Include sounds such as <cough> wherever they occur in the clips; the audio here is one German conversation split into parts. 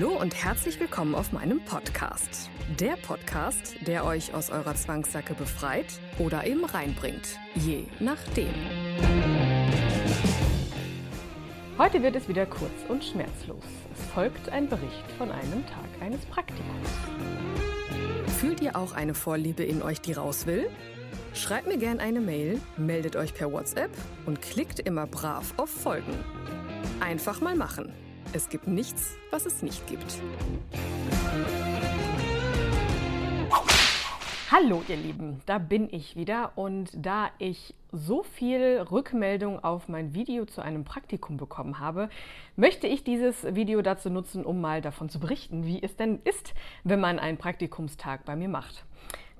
Hallo und herzlich willkommen auf meinem Podcast. Der Podcast, der euch aus eurer Zwangssacke befreit oder eben reinbringt. Je nachdem. Heute wird es wieder kurz und schmerzlos. Es folgt ein Bericht von einem Tag eines Praktikums. Fühlt ihr auch eine Vorliebe in euch, die raus will? Schreibt mir gerne eine Mail, meldet euch per WhatsApp und klickt immer brav auf Folgen. Einfach mal machen. Es gibt nichts, was es nicht gibt. Hallo ihr Lieben, da bin ich wieder und da ich so viel Rückmeldung auf mein Video zu einem Praktikum bekommen habe, möchte ich dieses Video dazu nutzen, um mal davon zu berichten, wie es denn ist, wenn man einen Praktikumstag bei mir macht.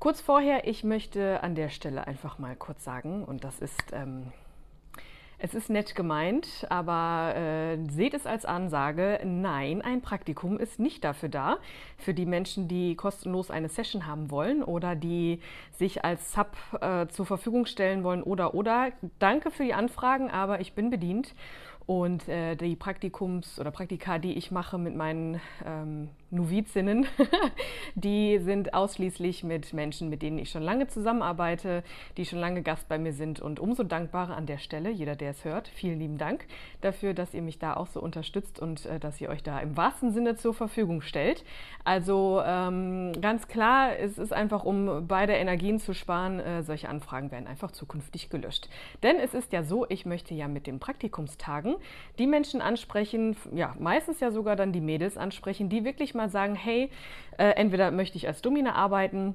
Kurz vorher, ich möchte an der Stelle einfach mal kurz sagen, und das ist ähm, es ist nett gemeint, aber äh, seht es als Ansage, nein, ein Praktikum ist nicht dafür da, für die Menschen, die kostenlos eine Session haben wollen oder die sich als Sub äh, zur Verfügung stellen wollen oder oder. Danke für die Anfragen, aber ich bin bedient. Und äh, die Praktikums- oder Praktika, die ich mache mit meinen ähm, Novizinnen, <laughs> die sind ausschließlich mit Menschen, mit denen ich schon lange zusammenarbeite, die schon lange Gast bei mir sind. Und umso dankbarer an der Stelle, jeder, der es hört, vielen lieben Dank dafür, dass ihr mich da auch so unterstützt und äh, dass ihr euch da im wahrsten Sinne zur Verfügung stellt. Also ähm, ganz klar, es ist einfach, um beide Energien zu sparen, äh, solche Anfragen werden einfach zukünftig gelöscht. Denn es ist ja so, ich möchte ja mit den Praktikumstagen die Menschen ansprechen, ja, meistens ja sogar dann die Mädels ansprechen, die wirklich mal mal sagen, hey, äh, entweder möchte ich als Domina arbeiten,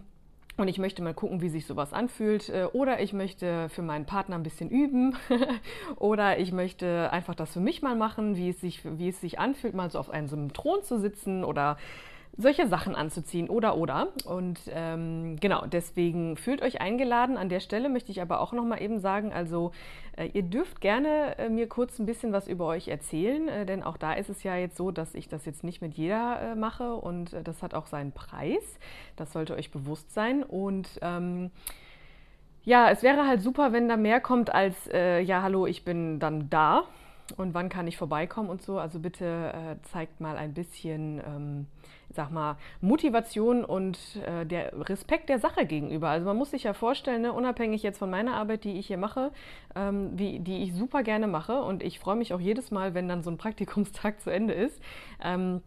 und ich möchte mal gucken, wie sich sowas anfühlt. Äh, oder ich möchte für meinen Partner ein bisschen üben. <laughs> oder ich möchte einfach das für mich mal machen, wie es sich, wie es sich anfühlt, mal so auf einem, so einem Thron zu sitzen oder solche Sachen anzuziehen oder oder. Und ähm, genau, deswegen fühlt euch eingeladen. An der Stelle möchte ich aber auch noch mal eben sagen, also äh, ihr dürft gerne äh, mir kurz ein bisschen was über euch erzählen, äh, denn auch da ist es ja jetzt so, dass ich das jetzt nicht mit jeder äh, mache und äh, das hat auch seinen Preis. Das sollte euch bewusst sein und ähm, ja, es wäre halt super, wenn da mehr kommt als, äh, ja, hallo, ich bin dann da und wann kann ich vorbeikommen und so. Also bitte äh, zeigt mal ein bisschen, ähm, sag mal, Motivation und äh, der Respekt der Sache gegenüber. Also man muss sich ja vorstellen, ne, unabhängig jetzt von meiner Arbeit, die ich hier mache, ähm, wie, die ich super gerne mache und ich freue mich auch jedes Mal, wenn dann so ein Praktikumstag <laughs> zu Ende ist. Ähm,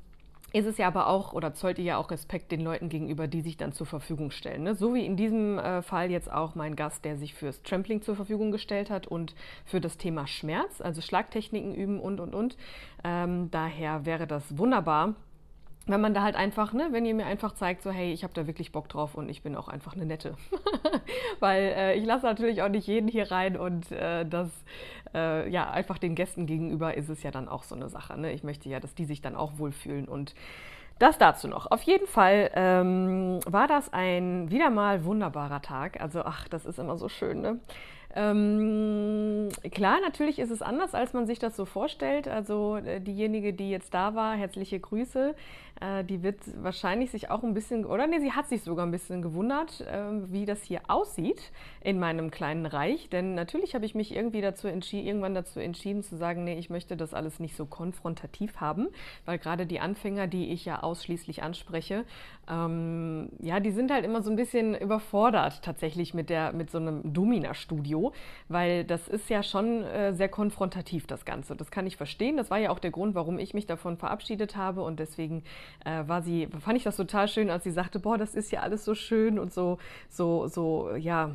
ist es ja aber auch oder zollt ihr ja auch Respekt den Leuten gegenüber, die sich dann zur Verfügung stellen. Ne? So wie in diesem äh, Fall jetzt auch mein Gast, der sich fürs Trampling zur Verfügung gestellt hat und für das Thema Schmerz, also Schlagtechniken üben und und und. Ähm, daher wäre das wunderbar, wenn man da halt einfach, ne, wenn ihr mir einfach zeigt, so hey, ich habe da wirklich Bock drauf und ich bin auch einfach eine nette. <laughs> Weil äh, ich lasse natürlich auch nicht jeden hier rein und äh, das, äh, ja, einfach den Gästen gegenüber ist es ja dann auch so eine Sache. Ne? Ich möchte ja, dass die sich dann auch wohlfühlen und das dazu noch. Auf jeden Fall ähm, war das ein wieder mal wunderbarer Tag. Also, ach, das ist immer so schön, ne? Ähm, klar, natürlich ist es anders, als man sich das so vorstellt. Also äh, diejenige, die jetzt da war, herzliche Grüße. Äh, die wird wahrscheinlich sich auch ein bisschen, oder nee, sie hat sich sogar ein bisschen gewundert, äh, wie das hier aussieht in meinem kleinen Reich. Denn natürlich habe ich mich irgendwie dazu irgendwann dazu entschieden zu sagen, nee, ich möchte das alles nicht so konfrontativ haben, weil gerade die Anfänger, die ich ja ausschließlich anspreche, ähm, ja, die sind halt immer so ein bisschen überfordert tatsächlich mit der, mit so einem Domina-Studio, weil das ist ja schon äh, sehr konfrontativ, das Ganze. Das kann ich verstehen. Das war ja auch der Grund, warum ich mich davon verabschiedet habe und deswegen äh, war sie, fand ich das total schön, als sie sagte, boah, das ist ja alles so schön und so, so, so, ja,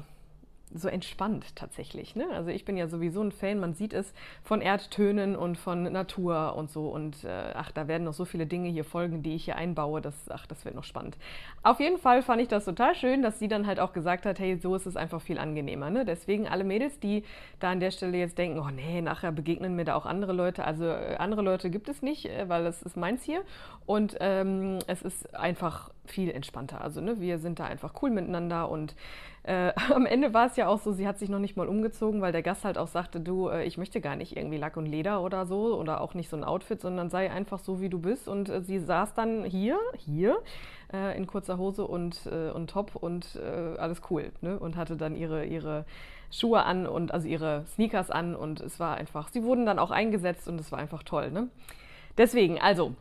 so entspannt tatsächlich. Ne? Also ich bin ja sowieso ein Fan, man sieht es von Erdtönen und von Natur und so. Und äh, ach, da werden noch so viele Dinge hier folgen, die ich hier einbaue. Das, ach, das wird noch spannend. Auf jeden Fall fand ich das total schön, dass sie dann halt auch gesagt hat, hey, so ist es einfach viel angenehmer. Ne? Deswegen alle Mädels, die da an der Stelle jetzt denken, oh nee, nachher begegnen mir da auch andere Leute. Also äh, andere Leute gibt es nicht, äh, weil das ist meins hier. Und ähm, es ist einfach viel entspannter. Also ne, wir sind da einfach cool miteinander und äh, <laughs> am Ende war es ja auch so, sie hat sich noch nicht mal umgezogen, weil der Gast halt auch sagte, du, äh, ich möchte gar nicht irgendwie Lack und Leder oder so oder auch nicht so ein Outfit, sondern sei einfach so, wie du bist. Und äh, sie saß dann hier, hier, äh, in kurzer Hose und, äh, und Top und äh, alles cool. Ne? Und hatte dann ihre, ihre Schuhe an und also ihre Sneakers an und es war einfach, sie wurden dann auch eingesetzt und es war einfach toll. Ne? Deswegen, also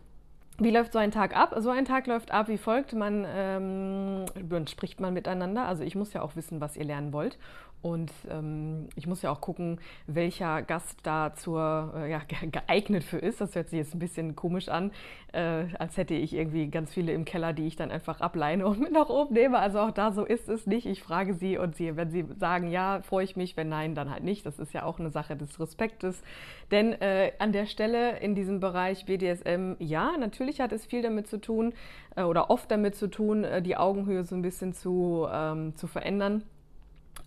wie läuft so ein Tag ab? So ein Tag läuft ab wie folgt. Man ähm, spricht man miteinander. Also ich muss ja auch wissen, was ihr lernen wollt. Und ähm, ich muss ja auch gucken, welcher Gast da zur, äh, ja, geeignet für ist. Das hört sich jetzt ein bisschen komisch an, äh, als hätte ich irgendwie ganz viele im Keller, die ich dann einfach ableine und <laughs> mit nach oben nehme. Also auch da so ist es nicht. Ich frage sie und sie, wenn sie sagen ja, freue ich mich, wenn nein, dann halt nicht. Das ist ja auch eine Sache des Respektes. Denn äh, an der Stelle in diesem Bereich BDSM, ja, natürlich hat es viel damit zu tun äh, oder oft damit zu tun, äh, die Augenhöhe so ein bisschen zu, ähm, zu verändern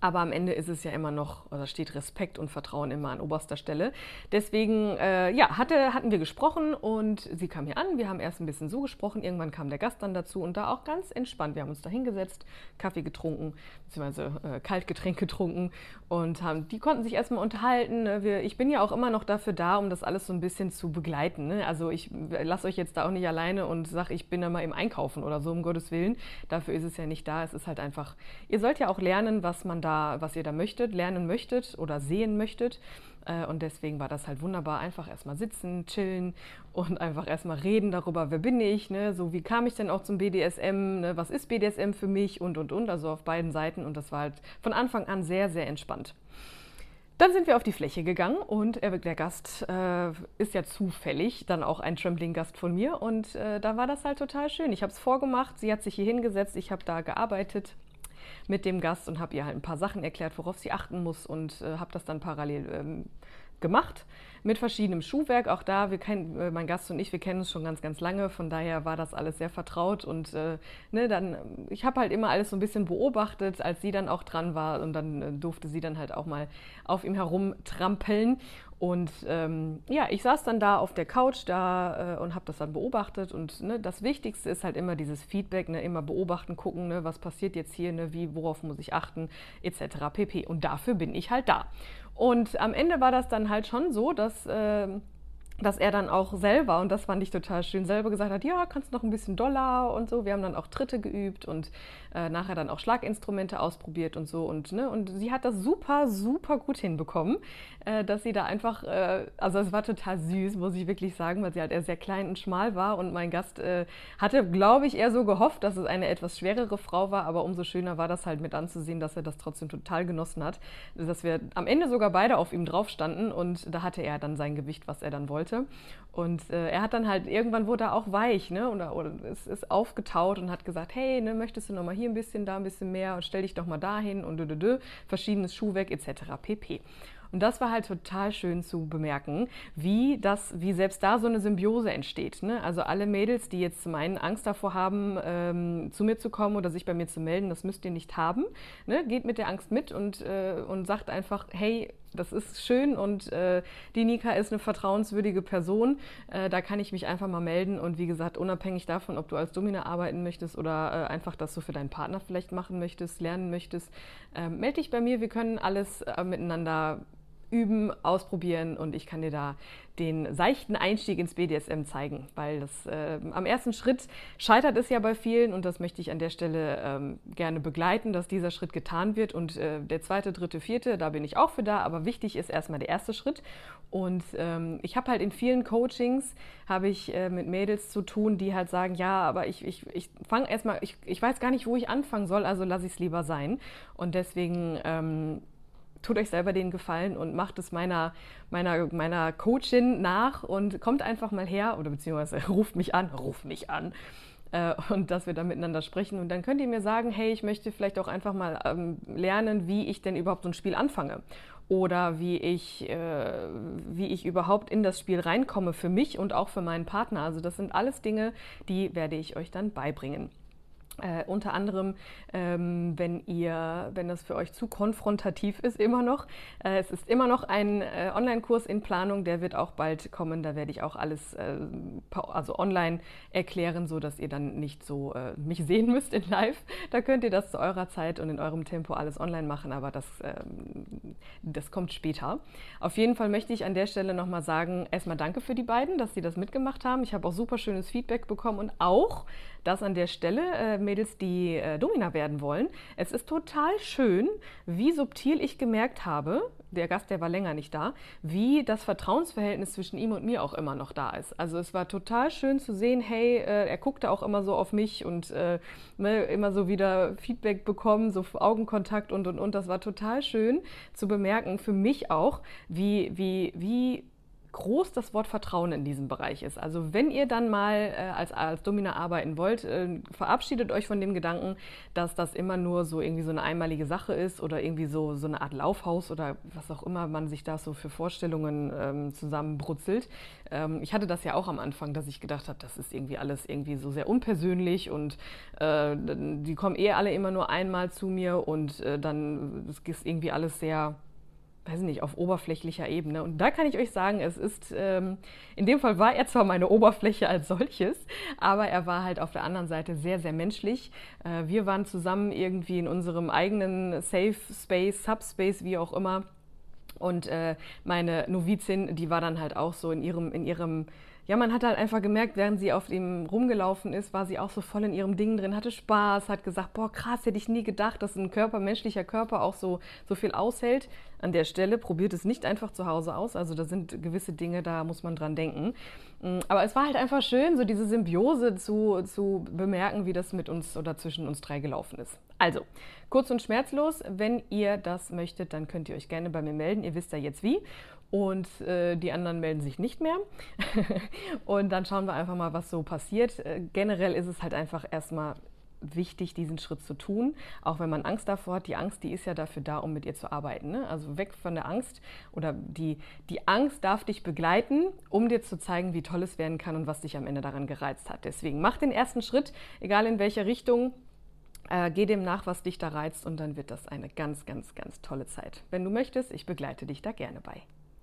aber am Ende ist es ja immer noch, oder steht Respekt und Vertrauen immer an oberster Stelle. Deswegen, äh, ja, hatte, hatten wir gesprochen und sie kam hier an. Wir haben erst ein bisschen so gesprochen. Irgendwann kam der Gast dann dazu und da auch ganz entspannt. Wir haben uns da hingesetzt, Kaffee getrunken, beziehungsweise äh, Kaltgetränk <laughs> getrunken und haben, die konnten sich erstmal unterhalten. Ne? Wir, ich bin ja auch immer noch dafür da, um das alles so ein bisschen zu begleiten. Ne? Also ich lasse euch jetzt da auch nicht alleine und sage, ich bin da mal im Einkaufen oder so, um Gottes Willen. Dafür ist es ja nicht da. Es ist halt einfach, ihr sollt ja auch lernen, was man da, was ihr da möchtet, lernen möchtet oder sehen möchtet. Äh, und deswegen war das halt wunderbar. Einfach erstmal sitzen, chillen und einfach erstmal reden darüber, wer bin ich, ne? so wie kam ich denn auch zum BDSM, ne? was ist BDSM für mich und und und, also auf beiden Seiten. Und das war halt von Anfang an sehr, sehr entspannt. Dann sind wir auf die Fläche gegangen und der Gast äh, ist ja zufällig dann auch ein Trembling-Gast von mir und äh, da war das halt total schön. Ich habe es vorgemacht, sie hat sich hier hingesetzt, ich habe da gearbeitet mit dem Gast und habe ihr halt ein paar Sachen erklärt, worauf sie achten muss und äh, habe das dann parallel ähm, gemacht mit verschiedenem Schuhwerk. Auch da, wir kennen, äh, mein Gast und ich, wir kennen uns schon ganz, ganz lange. Von daher war das alles sehr vertraut. Und äh, ne, dann, ich habe halt immer alles so ein bisschen beobachtet, als sie dann auch dran war. Und dann äh, durfte sie dann halt auch mal auf ihm herumtrampeln. Und ähm, ja, ich saß dann da auf der Couch da äh, und habe das dann beobachtet. Und ne, das Wichtigste ist halt immer dieses Feedback, ne, immer beobachten, gucken, ne, was passiert jetzt hier, ne, wie, worauf muss ich achten, etc. pp. Und dafür bin ich halt da. Und am Ende war das dann halt schon so, dass, äh, dass er dann auch selber, und das fand ich total schön, selber gesagt hat, ja, kannst noch ein bisschen Dollar und so. Wir haben dann auch Tritte geübt und äh, nachher dann auch Schlaginstrumente ausprobiert und so. Und, ne, und sie hat das super, super gut hinbekommen, äh, dass sie da einfach, äh, also es war total süß, muss ich wirklich sagen, weil sie halt eher sehr klein und schmal war. Und mein Gast äh, hatte, glaube ich, eher so gehofft, dass es eine etwas schwerere Frau war. Aber umso schöner war das halt mit anzusehen, dass er das trotzdem total genossen hat. Dass wir am Ende sogar beide auf ihm drauf standen und da hatte er dann sein Gewicht, was er dann wollte. Und äh, er hat dann halt, irgendwann wurde er auch weich, ne? Oder, oder es ist aufgetaut und hat gesagt, hey, ne, möchtest du noch mal hier ein bisschen, da ein bisschen mehr und stell dich doch mal dahin und dö, dö, dö, verschiedenes Schuhwerk etc. pp. Und das war halt total schön zu bemerken, wie das, wie selbst da so eine Symbiose entsteht. Ne? Also alle Mädels, die jetzt zum einen Angst davor haben, ähm, zu mir zu kommen oder sich bei mir zu melden, das müsst ihr nicht haben. Ne? Geht mit der Angst mit und, äh, und sagt einfach, hey, das ist schön und äh, die Nika ist eine vertrauenswürdige Person. Äh, da kann ich mich einfach mal melden und wie gesagt, unabhängig davon, ob du als Domina arbeiten möchtest oder äh, einfach das so für deinen Partner vielleicht machen möchtest, lernen möchtest, ähm, melde dich bei mir. Wir können alles äh, miteinander üben, ausprobieren und ich kann dir da den seichten Einstieg ins BDSM zeigen, weil das äh, am ersten Schritt scheitert es ja bei vielen und das möchte ich an der Stelle ähm, gerne begleiten, dass dieser Schritt getan wird und äh, der zweite, dritte, vierte, da bin ich auch für da, aber wichtig ist erstmal der erste Schritt und ähm, ich habe halt in vielen Coachings habe ich äh, mit Mädels zu tun, die halt sagen, ja, aber ich, ich, ich fange erstmal, ich, ich weiß gar nicht, wo ich anfangen soll, also lasse ich es lieber sein und deswegen ähm, tut euch selber den Gefallen und macht es meiner, meiner, meiner Coachin nach und kommt einfach mal her oder beziehungsweise <laughs> ruft mich an, ruft mich an. äh, und dass wir da miteinander sprechen. Und dann könnt ihr mir sagen, hey, ich möchte vielleicht auch einfach mal ähm, lernen, wie ich denn überhaupt so ein Spiel anfange oder wie ich, äh, wie ich überhaupt in das Spiel reinkomme für mich und auch für meinen Partner. Also das sind alles Dinge, die werde ich euch dann beibringen. Äh, unter anderem, ähm, wenn ihr, wenn das für euch zu konfrontativ ist, immer noch. Äh, es ist immer noch ein äh, Online-Kurs in Planung, der wird auch bald kommen. Da werde ich auch alles äh, also online erklären, so dass ihr dann nicht so äh, mich sehen müsst in Live. Da könnt ihr das zu eurer Zeit und in eurem Tempo alles online machen, aber das, ähm, das kommt später. Auf jeden Fall möchte ich an der Stelle nochmal sagen, erstmal danke für die beiden, dass sie das mitgemacht haben. Ich habe auch super schönes Feedback bekommen und auch das an der Stelle, äh, Mädels, die äh, Domina werden wollen. Es ist total schön, wie subtil ich gemerkt habe, der Gast, der war länger nicht da, wie das Vertrauensverhältnis zwischen ihm und mir auch immer noch da ist. Also es war total schön zu sehen, hey, äh, er guckte auch immer so auf mich und äh, ne, immer so wieder Feedback bekommen, so Augenkontakt und und und. Das war total schön zu bemerken, für mich auch, wie, wie, wie groß das Wort Vertrauen in diesem Bereich ist. Also wenn ihr dann mal äh, als, als Domina arbeiten wollt, äh, verabschiedet euch von dem Gedanken, dass das immer nur so irgendwie so eine einmalige Sache ist oder irgendwie so, so eine Art Laufhaus oder was auch immer man sich da so für Vorstellungen ähm, zusammenbrutzelt. Ähm, ich hatte das ja auch am Anfang, dass ich gedacht habe, das ist irgendwie alles irgendwie so sehr unpersönlich und äh, die kommen eh alle immer nur einmal zu mir und äh, dann ist irgendwie alles sehr weiß nicht, auf oberflächlicher Ebene. Und da kann ich euch sagen, es ist, ähm, in dem Fall war er zwar meine Oberfläche als solches, aber er war halt auf der anderen Seite sehr, sehr menschlich. Äh, wir waren zusammen irgendwie in unserem eigenen Safe Space, Subspace, wie auch immer. Und äh, meine Novizin, die war dann halt auch so in ihrem, in ihrem ja, man hat halt einfach gemerkt, während sie auf ihm rumgelaufen ist, war sie auch so voll in ihrem Ding drin, hatte Spaß, hat gesagt, boah, krass, hätte ich nie gedacht, dass ein Körper, menschlicher Körper auch so, so viel aushält. An der Stelle probiert es nicht einfach zu Hause aus. Also da sind gewisse Dinge, da muss man dran denken. Mm, aber es war halt einfach schön, so diese Symbiose zu, zu bemerken, wie das mit uns oder zwischen uns drei gelaufen ist. Also, kurz und schmerzlos, wenn ihr das möchtet, dann könnt ihr euch gerne bei mir melden. Ihr wisst ja jetzt wie und äh, die anderen melden sich nicht mehr. <laughs> und dann schauen wir einfach mal, was so passiert. Äh, generell ist es halt einfach erstmal wichtig, diesen Schritt zu tun, auch wenn man Angst davor hat. Die Angst, die ist ja dafür da, um mit ihr zu arbeiten. Ne? Also weg von der Angst oder die, die Angst darf dich begleiten, um dir zu zeigen, wie toll es werden kann und was dich am Ende daran gereizt hat. Deswegen mach den ersten Schritt, egal in welcher Richtung. Äh, geh dem nach, was dich da reizt und dann wird das eine ganz, ganz, ganz tolle Zeit. Wenn du möchtest, ich begleite dich da gerne bei.